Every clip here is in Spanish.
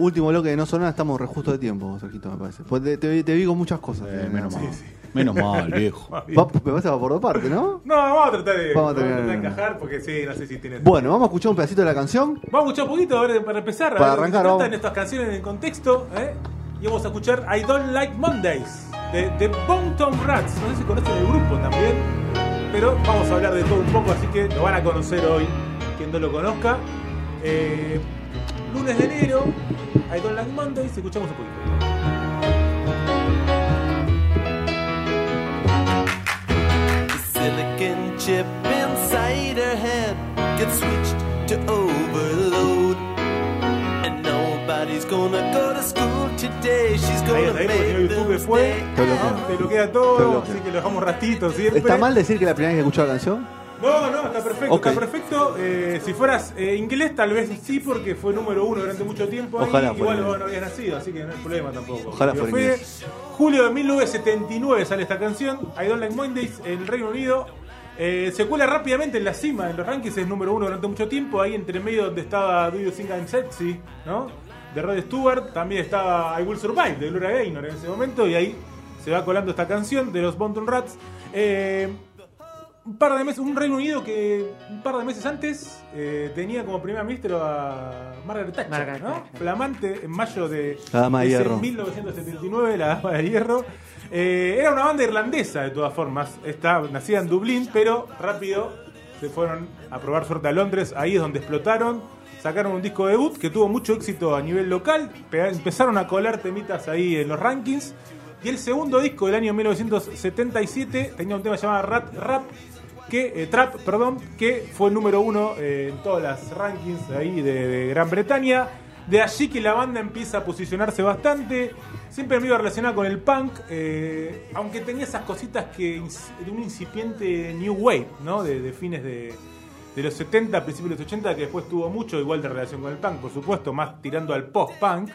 Último bloque de no sonar, estamos re justo de tiempo, Sergito, me parece. Pues te, te- te vi con muchas cosas. Eh, eh, menos mal. Menos mal, viejo. Va- me parece que va por dos partes, ¿no? No, vamos a tratar de, Vamos a vamos a terminar. tratar de encajar porque sí, no sé si tienes. Bueno, vamos a escuchar un pedacito de la canción. Vamos a escuchar un poquito a ver, para empezar. Para a ver de qué arrancar, tratan vamos. estas canciones en el contexto. ¿eh? Y vamos a escuchar I Don't Like Mondays de, de Bone Tom Rats. No sé si conocen el grupo también. Pero vamos a hablar de todo un poco, así que lo van a conocer hoy. Quien no lo conozca. Eh, lunes de enero, I Don't Like Mondays. Escuchamos un poquito. The silicon chip inside her head gets switched to overload. And nobody's gonna go to school today. She's Ahí gonna está, ahí porque make YouTube fue. Te bloquea. Te bloquea Te todo, bloquea. así que lo dejamos ratito siempre. ¿Está mal decir que la primera vez que escuchó la canción? No, no, está perfecto, está perfecto. Eh, si fueras eh, inglés, tal vez sí, porque fue número uno durante mucho tiempo. ahí. Ojalá Igual inglés. no habías nacido, así que no hay problema tampoco. Ojalá Pero fue inglés. julio de 1979 sale esta canción, I Don't Like Mondays, en el Reino Unido. Eh, se cuela rápidamente en la cima, en los rankings es número uno durante mucho tiempo. Ahí entre medio donde estaba Do You Think I'm Sexy, ¿no? De Rod Stewart. También estaba I Will Survive, de Gloria Gaynor en ese momento. Y ahí se va colando esta canción de los Bonton Rats. Eh, un par de meses, un Reino Unido que un par de meses antes eh, tenía como primer ministro a Margaret Thatcher, Margaret ¿no? Thatcher. Flamante en mayo de, La Dama de ese Hierro. 1979, la Dama de Hierro. Eh, era una banda irlandesa de todas formas, está nacida en Dublín, pero rápido se fueron a probar suerte a Londres, ahí es donde explotaron, sacaron un disco debut que tuvo mucho éxito a nivel local, empezaron a colar temitas ahí en los rankings. Y el segundo disco del año 1977 tenía un tema llamado Rat Rap, que, eh, Trap, perdón, que fue el número uno eh, en todas las rankings ahí de, de Gran Bretaña. De allí que la banda empieza a posicionarse bastante. Siempre me iba relacionada con el punk, eh, aunque tenía esas cositas que de un incipiente new wave, ¿no? De, de fines de, de los 70, principios de los 80, que después tuvo mucho igual de relación con el punk, por supuesto, más tirando al post-punk.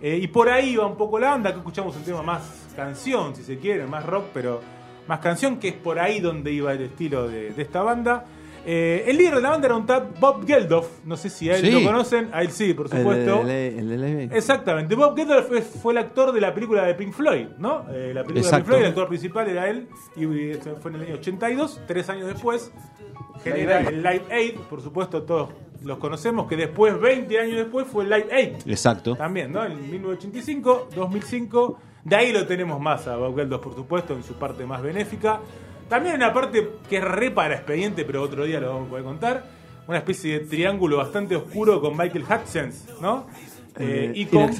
Eh, y por ahí va un poco la banda, que escuchamos un tema más canción, si se quiere, más rock, pero más canción, que es por ahí donde iba el estilo de, de esta banda. Eh, el líder de la banda era un tal Bob Geldof, no sé si a él Sí. lo conocen, a él sí, por supuesto. El, el, el- el- el- Exactamente, Bob Geldof fue, fue el actor de la película de Pink Floyd, ¿no? Eh, la película de Pink. Floyd, el actor principal era él, y fue en el año 82, tres años después, genera el Live Aid, por supuesto todos los conocemos, que después, 20 años después, fue el Live Aid. Exacto. También, ¿no? En 1985, 2005. De ahí lo tenemos más a Bob Geldof, por supuesto, en su parte más benéfica. También en la parte que es re para expediente, pero otro día lo vamos a poder contar. Una especie de triángulo bastante oscuro con Michael Hutchins, ¿no? Eh, y con.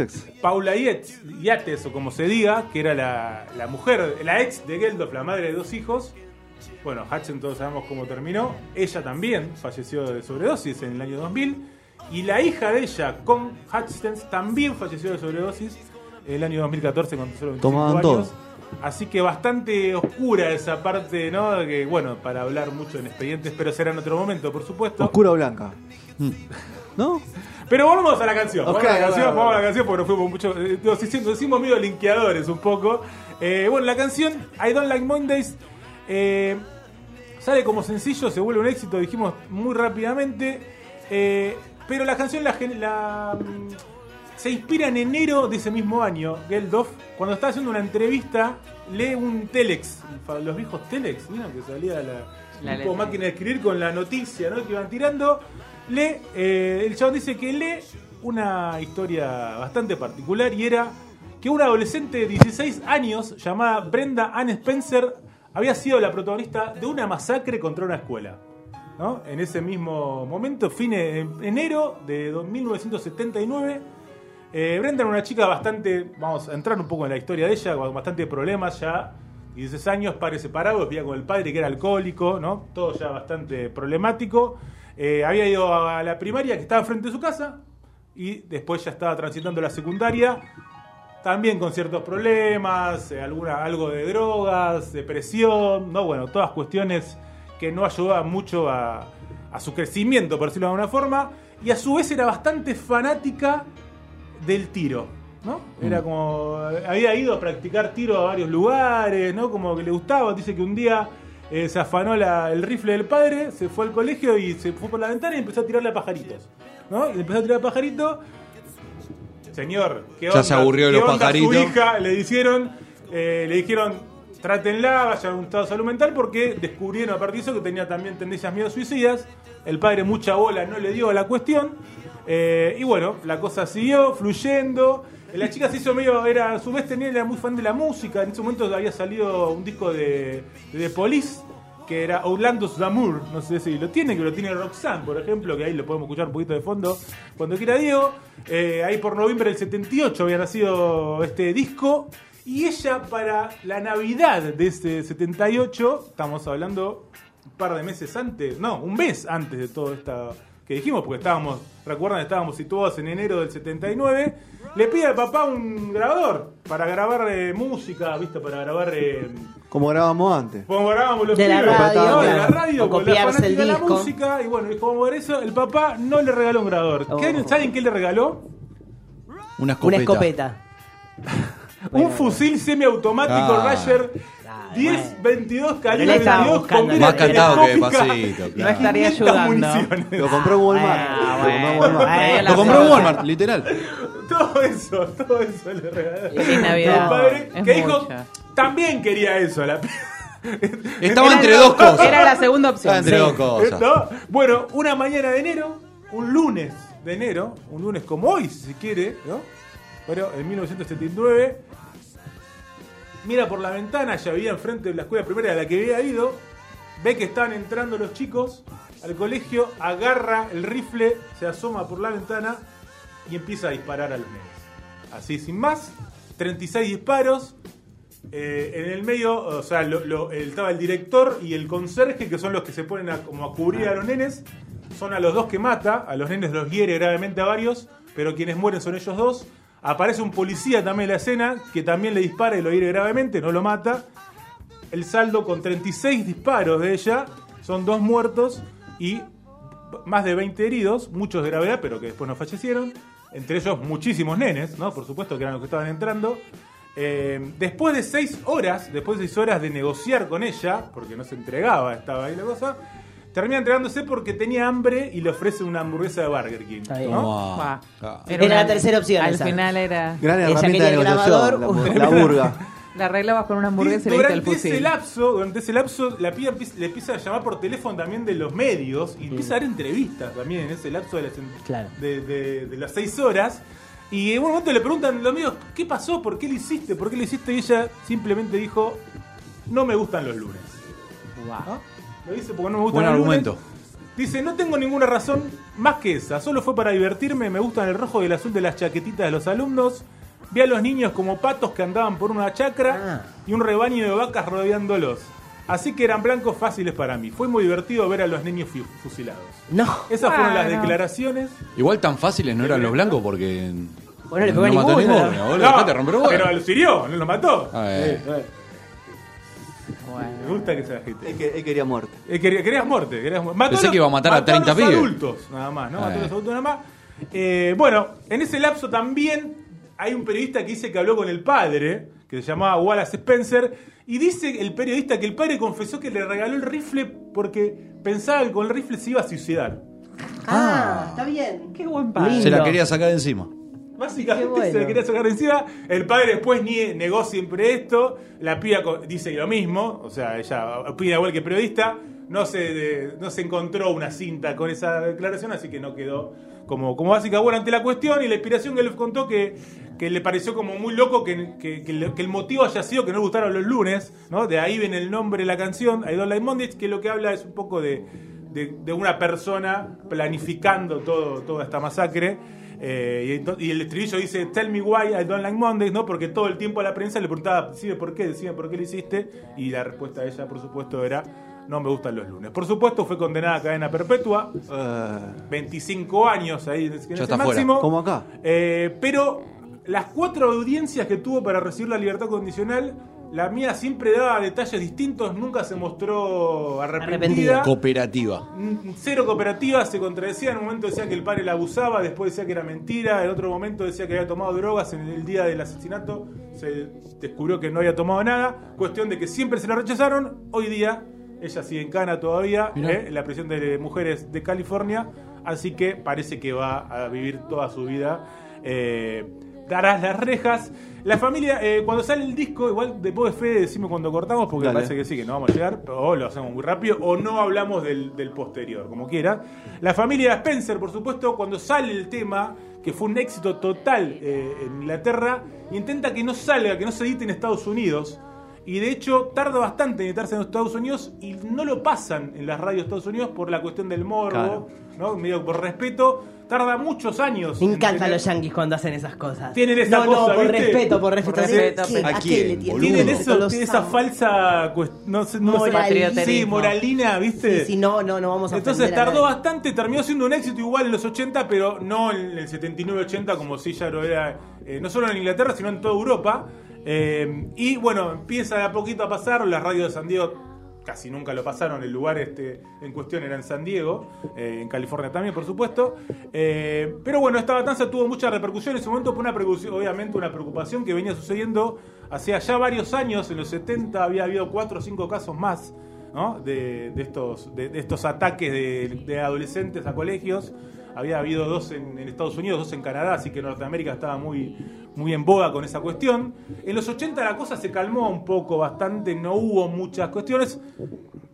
Paula Yates, Yates, o como se diga, que era la, la mujer, la ex de Geldof, la madre de dos hijos. Bueno, Hutchins todos sabemos cómo terminó. Ella también falleció de sobredosis en el año 2000. Y la hija de ella, con Hutchins, también falleció de sobredosis el año 2014 con solo 25 Tomaban años. Así que bastante oscura esa parte, ¿no? Que bueno, para hablar mucho en expedientes, pero será en otro momento, por supuesto. Oscura o blanca. ¿No? Pero volvamos a la canción. Ok, Vamos a la canción, bueno, vamos a la canción porque nos fuimos mucho. eh, Nos hicimos, nos hicimos medio linkeadores un poco. Eh, bueno, la canción I Don't Like Mondays eh, sale como sencillo, se vuelve un éxito, dijimos muy rápidamente. eh, pero la canción la, mm, se inspira en enero de ese mismo año. Geldof, cuando estaba haciendo una entrevista, lee un Telex, los viejos Telex, ¿no? que salía la, La máquina de escribir con la noticia ¿no? que iban tirando. Lee, eh, el chabón dice que lee una historia bastante particular y era que una adolescente de 16 años llamada Brenda Ann Spencer había sido la protagonista de una masacre contra una escuela. ¿no? En ese mismo momento, fin de enero de 1979, eh, Brenda era una chica bastante, vamos a entrar un poco en la historia de ella, con bastante problemas ya 16 años, padres separados, vivía con el padre que era alcohólico, ¿no? Todo ya bastante problemático. Eh, había ido a la primaria que estaba frente a su casa y después ya estaba transitando la secundaria, también con ciertos problemas, eh, alguna, algo de drogas, depresión, ¿no? Bueno, todas cuestiones que no ayudaban mucho a, a su crecimiento, por decirlo de alguna forma, y a su vez era bastante fanática del tiro, ¿no? Era como. Había ido a practicar tiro a varios lugares, ¿no? Como que le gustaba. Dice que un día eh, se afanó la- el rifle del padre, se fue al colegio y se fue por la ventana y empezó a tirarle a pajaritos, ¿no? Y empezó a tirar a pajaritos. Señor, ¿qué Ya onda? se aburrió de ¿Qué los pajaritos? Su hija le dijeron, eh, le dijeron, trátenla, vaya a un estado de salud mental, porque descubrieron a partir de eso que tenía también tendencias miedo suicidas. El padre mucha bola no le dio a la cuestión. Eh, y bueno, la cosa siguió fluyendo. La chica se hizo medio, era, a su vez tenía, era muy fan de la música. En ese momento había salido un disco de, de The Police, que era Orlando Damour, no sé si lo tiene, que lo tiene Roxanne, por ejemplo, que ahí lo podemos escuchar un poquito de fondo cuando quiera Diego. Eh, ahí por noviembre del 78 había nacido este disco. Y ella para la Navidad de este 78, estamos hablando un par de meses antes, no, un mes antes de todo esta que dijimos, porque estábamos, recuerdan, estábamos situados en enero del 79, le pide al papá un grabador para grabar eh, música, ¿viste? Para grabar... eh, Como grabábamos antes. como grabábamos los De la pibes, radio, ¿no? de la radio, O con la copiarse el fanática de la disco. música, y bueno, y como ver eso, el papá no le regaló un grabador. ¿Qué- Oh. ¿Saben qué le regaló? Una Una escopeta. escopeta. un fusil semiautomático Ah. Ah, 10, 22 Pero calibre le estaba 22 buscando con el mira Más cantado que claro. No estaría 500 ayudando. municiones. Lo compró en Walmart. Ah, Lo compró. Walmart. Literal. Todo eso, todo eso le regaló. Navidad. El padre, Es que dijo, también quería eso. La... Estaba Era entre dos cosas. Era la segunda opción. Estaba entre sí. dos cosas. ¿No? Bueno, una mañana de enero, un lunes de enero, un lunes como hoy, si se quiere, ¿no? Pero en 1979, mira por la ventana, ya vivía enfrente de la escuela primaria a la que había ido, ve que estaban entrando los chicos al colegio, agarra el rifle, se asoma por la ventana y empieza a disparar a los nenes. Así sin más, 36 disparos, eh, en el medio, o sea, estaba el director y el conserje, que son los que se ponen a, como a cubrir a los nenes. Son a los dos que mata, a los nenes los hiere gravemente a varios, pero quienes mueren son ellos dos. Aparece un policía también en la escena, que también le dispara y lo hiere gravemente, no lo mata. El saldo con 36 disparos de ella, son dos muertos y más de 20 heridos, muchos de gravedad, pero que después no fallecieron. Entre ellos muchísimos nenes, ¿no? Por supuesto que eran los que estaban entrando. Eh, después de seis horas, después de seis horas de negociar con ella, porque no se entregaba, estaba ahí la cosa, termina entregándose porque tenía hambre y le ofrece una hamburguesa de Burger King. Está bien. ¿no? Era la tercera opción Al esa. final era. Gran Ella herramienta de negociación. La, la burga. La arreglabas con una hamburguesa y le diste el durante ese fusil. lapso, durante ese lapso, la piba le empieza a llamar por teléfono también de los medios y empieza a dar entrevistas también en ese lapso de las, Claro. de, de- de las seis horas. Y en un momento le preguntan los medios, ¿qué pasó? ¿Por qué lo hiciste? ¿Por qué lo hiciste? Y ella simplemente dijo, no me gustan los lunes. ¿No? Lo dice porque no me gustan Buen argumento. lunes. Dice, no tengo ninguna razón más que esa. Solo fue para divertirme. Me gustan el rojo y el azul de las chaquetitas de los alumnos. Vi a los niños como patos que andaban por una chacra Ah. y un rebaño de vacas rodeándolos. Así que eran blancos fáciles para mí. Fue muy divertido ver a los niños fu- fusilados. No. Esas fueron las declaraciones. Igual tan fáciles no eran los blancos porque. Bueno, le pegó no mató ninguno. No, pero los hirió, no los mató. Ah, eh. Eh, eh. Bueno. Me gusta que sea gente. Él, que- él quería muerte. Eh, quería- querías muerte, querías muerte. Mató Pensé los- que iba a matar a mató 30 los pibes. adultos, nada más, ¿no? Mató a Eh. los adultos nada más. Eh, bueno, en ese lapso también hay un periodista que dice que habló con el padre, que se llamaba Wallace Spencer, y dice el periodista que el padre confesó que le regaló el rifle porque pensaba que con el rifle se iba a suicidar. Ah, está bien. Qué buen padre. Se la quería sacar de encima. Básicamente bueno. se le quería sacar encima. El padre después nie- negó siempre esto. La piba dice lo mismo. O sea, ella opina igual que periodista. No se, de- no se encontró una cinta con esa declaración, así que no quedó como, como básica buena ante la cuestión. Y la inspiración que le contó que, que le pareció como muy loco que, que- el motivo haya sido que no le gustaron los lunes. ¿no? De ahí viene el nombre de la canción, I Don't Like Mondays, que lo que habla es un poco de, de, de una persona planificando todo, toda esta masacre. Eh, y, el estribillo dice, tell me why I don't like Mondays, ¿no? Porque todo el tiempo a la prensa le preguntaba, decime por qué, decime por qué lo hiciste. Y la respuesta de ella, por supuesto, era, no me gustan los lunes. Por supuesto, fue condenada a cadena perpetua, Eh, 25 años ahí en ese Ya está fuera. máximo. como acá. Eh, pero las cuatro audiencias que tuvo para recibir la libertad condicional, la mía siempre daba detalles distintos, nunca se mostró arrepentida. Arrepentida. Cooperativa. Mm, Cero cooperativa, se contradecía. En un momento decía que el padre la abusaba, después decía que era mentira. En otro momento decía que había tomado drogas en el día del asesinato. Se descubrió que no había tomado nada. Cuestión de que siempre se la rechazaron. Hoy día ella sigue en cana todavía. ¿eh? en la prisión de mujeres de California. Así que parece que va a vivir toda su vida. Eh, darás las rejas. La familia, eh, cuando sale el disco, igual después de Fede decimos cuando cortamos, porque Dale. parece que sí, que no vamos a llegar, o lo hacemos muy rápido, o no hablamos del, del posterior, como quiera. La familia Spencer, por supuesto, cuando sale el tema, que fue un éxito total eh, en Inglaterra, intenta que no salga, que no se edite en Estados Unidos. Y de hecho tarda bastante en editarse en Estados Unidos y no lo pasan en las radios de Estados Unidos por la cuestión del morbo, Claro. ¿no? Medio por respeto. Tarda muchos años. Me en encantan tener- los yankees cuando hacen esas cosas. Tienen esa no, cosa, no, por ¿viste? respeto, por respeto. Por respeto, ¿Qué- ¿a ¿A qué quién, le tienen? eso, esa amo. falsa cuest- no sé, no sé, sí, moralina, ¿viste? Sí, sí, no, no, no vamos a Entonces a tardó bastante, terminó siendo un éxito igual en los 80, pero no en el 79-80 como si ya lo era, eh, no solo en Inglaterra, sino en toda Europa. Eh, y bueno, empieza de a poquito a pasar, las radios de San Diego casi nunca lo pasaron, el lugar este en cuestión era en San Diego, eh, en California también, por supuesto. Eh, pero bueno, esta matanza tuvo mucha repercusión en su momento, fue una obviamente una preocupación que venía sucediendo hace ya varios años, en los 70 había habido cuatro o cinco casos más. ¿no? de, estos, de, de estos ataques de adolescentes a colegios. Había habido dos en, en Estados Unidos, dos en Canadá, así que Norteamérica estaba muy, muy en boga con esa cuestión. En los 80 la cosa se calmó un poco, bastante, no hubo muchas cuestiones.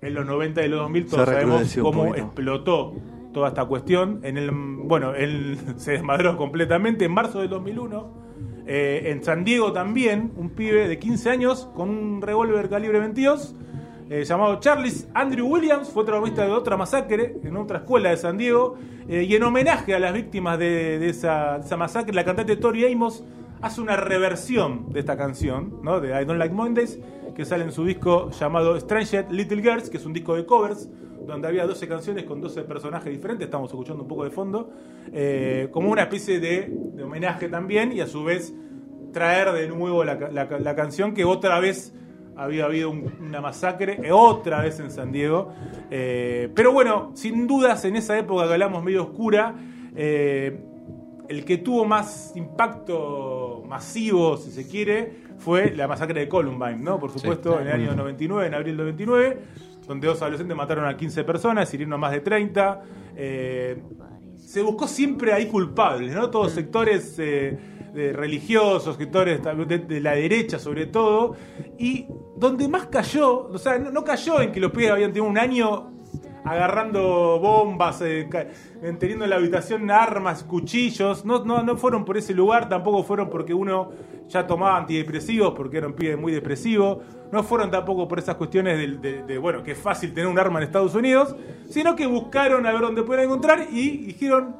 En los 90 y los 2000 Se todos sabemos cómo explotó toda esta cuestión. En el, bueno, él se desmadró completamente en marzo del 2001. Eh, en San Diego también, un pibe de 15 años con un revólver calibre 22 eh, llamado Charles Andrew Williams, fue protagonista de otra masacre en otra escuela de San Diego. eh, y en homenaje a las víctimas de, esa, masacre, la cantante Tori Amos hace una reversión de esta canción, ¿no? de I Don't Like Mondays, que sale en su disco llamado Strange Little Girls, que es un disco de covers, donde había 12 canciones con 12 personajes diferentes, estamos escuchando un poco de fondo, eh, como una especie de, homenaje también, y a su vez traer de nuevo la canción que otra vez había habido un- una masacre, eh, otra vez en San Diego. Eh, pero bueno, sin dudas, en esa época que hablamos medio oscura, eh, el que tuvo más impacto masivo, si se quiere, fue la masacre de Columbine, ¿no? Por supuesto, en el año 99, en abril del 99, donde dos adolescentes mataron a 15 personas, hirieron a más de 30. Eh, se buscó siempre ahí culpables, ¿no? Todos sectores de religiosos, sectores de, de la derecha sobre todo, y donde más cayó, o sea, no, cayó en que los pibes habían tenido un año agarrando bombas, eh, teniendo en la habitación armas, cuchillos, no, no, no fueron por ese lugar, tampoco fueron porque uno ya tomaba antidepresivos, porque era un pibe muy depresivo, no fueron tampoco por esas cuestiones del- de, de, bueno, que es fácil tener un arma en Estados Unidos, sino que buscaron a ver dónde pueden encontrar y dijeron,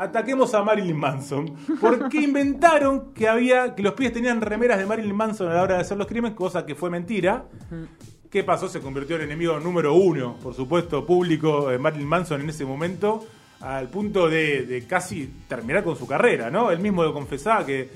ataquemos a Marilyn Manson. Porque inventaron que había que los pibes tenían remeras de Marilyn Manson a la hora de hacer los crímenes, cosa que fue mentira. ¿Qué pasó? Se convirtió en enemigo número uno, por supuesto, público de Marilyn Manson en ese momento, al punto de, de casi terminar con su carrera, ¿no? Él mismo lo confesaba que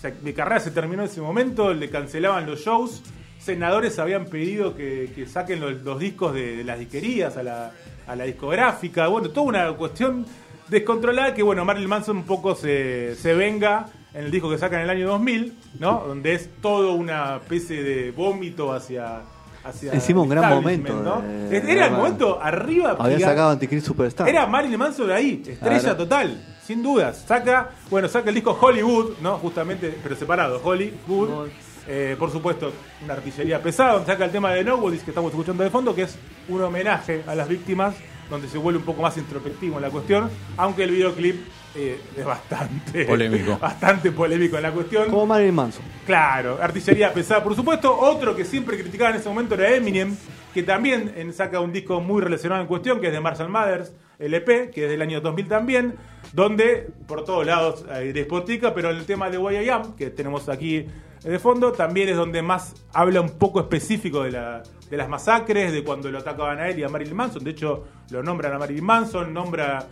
se- mi carrera se terminó en ese momento, le cancelaban los shows, senadores habían pedido que, que saquen los, los discos de, de las disquerías a la, a la discográfica, bueno, toda una cuestión descontrolada que, bueno, Marilyn Manson un poco se, se venga en el disco que saca en el año 2000, ¿no? Donde es todo una especie de vómito hacia... hacia Encima un el gran momento ¿no? de- Era el momento arriba. Había sacado Antichrist Superstar. era Marilyn Manson de ahí, estrella Claro. total, sin dudas. Saca, bueno, saca el disco Hollywood, ¿no? Justamente, pero separado, Hollywood. Eh, por supuesto, una artillería pesada, donde saca el tema de Nobody's que estamos escuchando de fondo, que es un homenaje a las víctimas, donde se vuelve un poco más introspectivo en la cuestión, aunque el videoclip eh, es bastante Polémico. bastante polémico en la cuestión. Como Marilyn Manson. Claro, artillería pesada, por supuesto. Otro que siempre criticaba en ese momento era Eminem, que también saca un disco muy relacionado en cuestión, que es de Marshall Mathers, LP, que es del año 2000 también, donde por todos lados hay despotica, pero el tema de Why I Am, que tenemos aquí de fondo, también es donde más habla un poco específico de, de las masacres, de cuando lo atacaban a él y a Marilyn Manson. De hecho, lo nombran a Marilyn Manson, nombra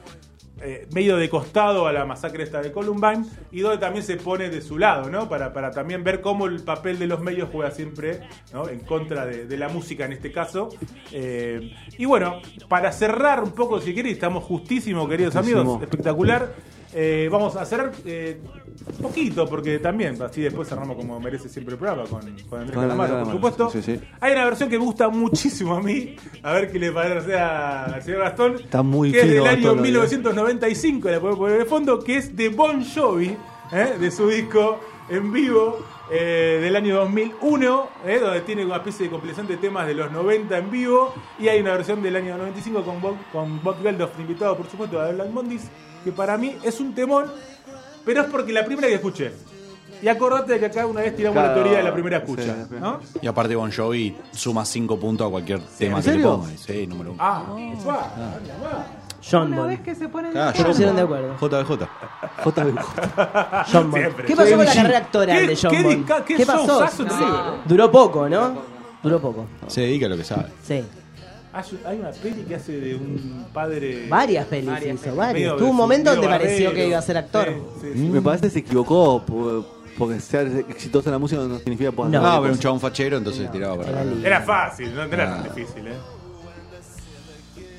eh, medio de costado a la masacre esta de Columbine y donde también se pone de su lado, ¿no? Para, para también ver cómo el papel de los medios juega siempre ¿no? en contra de, de la música en este caso. Eh, y bueno, para cerrar un poco, si queréis, estamos justísimo, queridos Justísimo. amigos, espectacular. Eh, vamos a cerrar poquito, porque también, así después cerramos como merece siempre el programa con, con Andrés Calamaro, por Calamaro, supuesto. sí, sí. Hay una versión que me gusta muchísimo a mí, a ver qué le parece al señor Gastón. Está muy que es fino del año Gastón, lo 1995, la podemos poner de fondo, que es de Bon Jovi, ¿eh? de su disco en vivo eh, del año 2001, ¿eh? donde tiene una especie de compilación de temas de los 90 en vivo, y hay una versión del año 95 con Bob, con Bob Geldof, invitado por supuesto a The Black Mondays, que para mí es un temón, pero es porque la primera que escuché. Y acordate de que acá una vez tiramos la Claro, teoría de la primera sí, escucha, primera ¿no? Y aparte Bon Jovi suma 5 puntos a cualquier tema ¿En que le serio? ponga. Sí, número uno. Ah, anda, va. John Una Bon. vez que se ponen. Ah, Se John pusieron de Bon. acuerdo. JBJ. JB. John Bon. Siempre. ¿Qué pasó con la Sí. carrera actoral ¿Qué- de John qué disca- qué ¿Qué pasó? showzazo en No. River, ¿eh? Duró poco, ¿no? Duró poco. Se dedica a lo que sabe. Sí. Hay una peli que hace de un padre. Varias pelis Varias hizo, varias. Tuvo un momento donde pareció que iba a ser actor. Sí, sí, sí. Me parece que se equivocó po- porque ser exitoso en la música no significa poder No. No, pero un chabón fachero, entonces tiraba para era. Era fácil, no era Ah. tan difícil, ¿eh?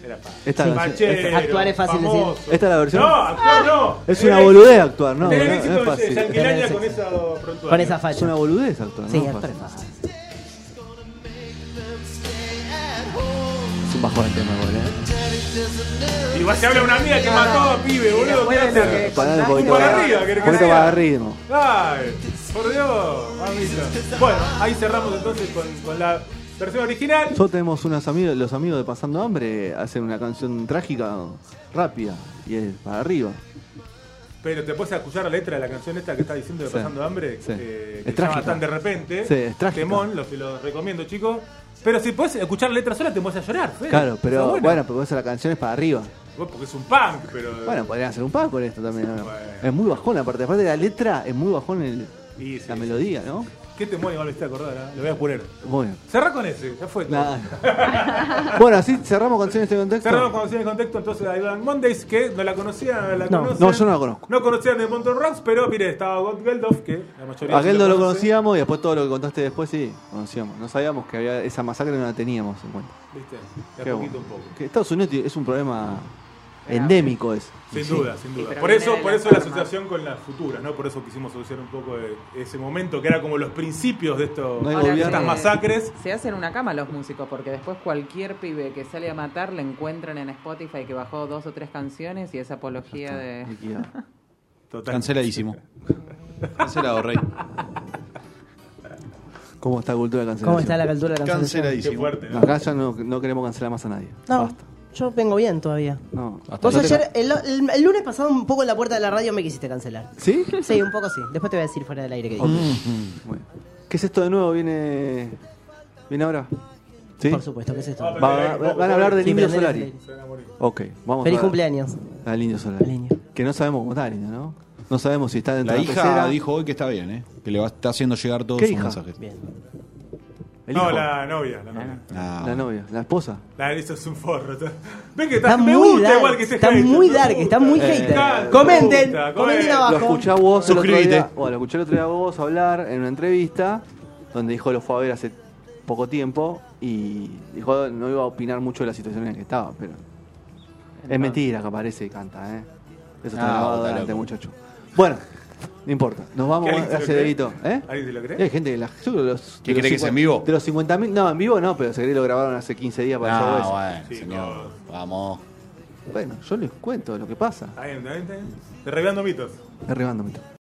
Era fácil. Esta, Fachero, Actuar es fácil decir. famoso. esta es la versión. No, actuar no. Es una boludez actuar, no. Tener no, éxito no es fácil. Con esa prontuaria. Con esa Es falla. una boludez actuar. Sí, no es actuar es fácil. Bajón el tema, igual, ¿eh? Igual se habla una amiga que mató a pibe, boludo. ¿Qué hacer? un poquito Para arriba, un poquito ritmo. Ay, por Dios, mamita. Bueno, ahí cerramos entonces con, con la versión original. Nosotros tenemos unos amigos, los amigos de Pasando Hambre, hacen una canción trágica, rápida, y es para arriba. Pero te puedes escuchar la letra de la canción esta que está diciendo de Sí. Pasando Hambre, Sí. eh, Es que se llama trágica. tan de repente. Sí, es trágica. Temón, los, los recomiendo, chicos. Pero si puedes escuchar la letra sola, te vas a llorar. Fede. Claro, pero bueno. bueno, pero esa la canción es para arriba. Bueno, Porque es un punk, pero. Bueno, podrían hacer un pack con esto también. ¿no? Bueno. Es muy bajón, aparte, aparte de la letra, es muy bajón el- sí, la melodía, ¿no? ¿Qué temón igual me hiciste acordar? ah? Lo voy a poner. Bueno. Cerrá con ese, ya fue. Nada. bueno, así cerramos canciones de este contexto. Cerramos con canciones de contexto entonces a Ivan Mondays, que no la conocían, no la No. conocen. No, yo no la conozco. No conocían de Ponton Rocks, pero mire, estaba God Geldof, que la mayoría A sí Geldo lo conocíamos y después todo lo que contaste después sí, conocíamos. No sabíamos que había esa masacre, no la teníamos en cuenta. ¿Viste? De a poquito bueno. un poco. Que Estados Unidos es un problema endémico es. Sin duda, sin duda. Por eso, por la eso la asociación con las futuras, ¿no? Por eso quisimos asociar un poco de ese momento que era como los principios de, esto, No hay Ahora de gobierno. estas masacres. Se hacen una cama los músicos porque después cualquier pibe que sale a matar le encuentran en Spotify que bajó dos o tres canciones y es apología de. Liquidado. Total. Canceladísimo. Cancelado, rey. ¿Cómo está la cultura de cancelación? ¿Cómo está la cultura de la cancelación? Qué Canceladísimo. fuerte, ¿no? Acá ya no, no queremos cancelar más a nadie. No, Basta. Yo vengo bien todavía. No. Hasta Vos no te- ayer, el, el- el lunes pasado, un poco en la puerta de la radio me quisiste cancelar. ¿Sí? Sí, un poco sí. Después te voy a decir fuera del aire que dije. Bueno. ¿Qué es esto de nuevo? ¿Viene, ¿Viene ahora? ¿Sí? Por supuesto, ¿qué es esto? Va, Va- va- van a hablar del Sí, Indio prendele, Solari. Ok, vamos Feliz a cumpleaños. al Indio Solari. Al Indio. Que no sabemos cómo está el Indio, ¿no? No sabemos si está dentro La de la hija pecera. dijo hoy que está bien, ¿eh? Que le va, está haciendo llegar todos ¿Qué sus hija? mensajes. Bien. El No, hijo. la novia, la novia. Ah, La novia, la esposa. La eso es un forro. Ven que está, Está me muy gusta dark, igual que esté está hater, muy dark, gusta. está muy hater. Comenten, gusta, comenten abajo. Lo escuché a vos el otro Suscríbete. día. Bueno, lo escuché el otro día a vos hablar en una entrevista donde dijo lo fue a ver hace poco tiempo y dijo no iba a opinar mucho de la situación en la que estaba, pero es mentira que aparece y canta, ¿eh? Eso está Ah, grabado delante, muchacho. Bueno, no importa. Nos vamos ¿Que alguien se lo a cree? Deguito, ¿eh? ¿Alguien se lo cree? hay gente que la. Yo creo que los, ¿Qué de los cree que es en 50 vivo? De los 50.000. No, en vivo no, pero se cree que lo grabaron hace 15 días para el show Ah, ese. bueno, Sí, señor. Vamos. Bueno, yo les cuento lo que pasa. Está bien, está bien, está bien. Derribando mitos.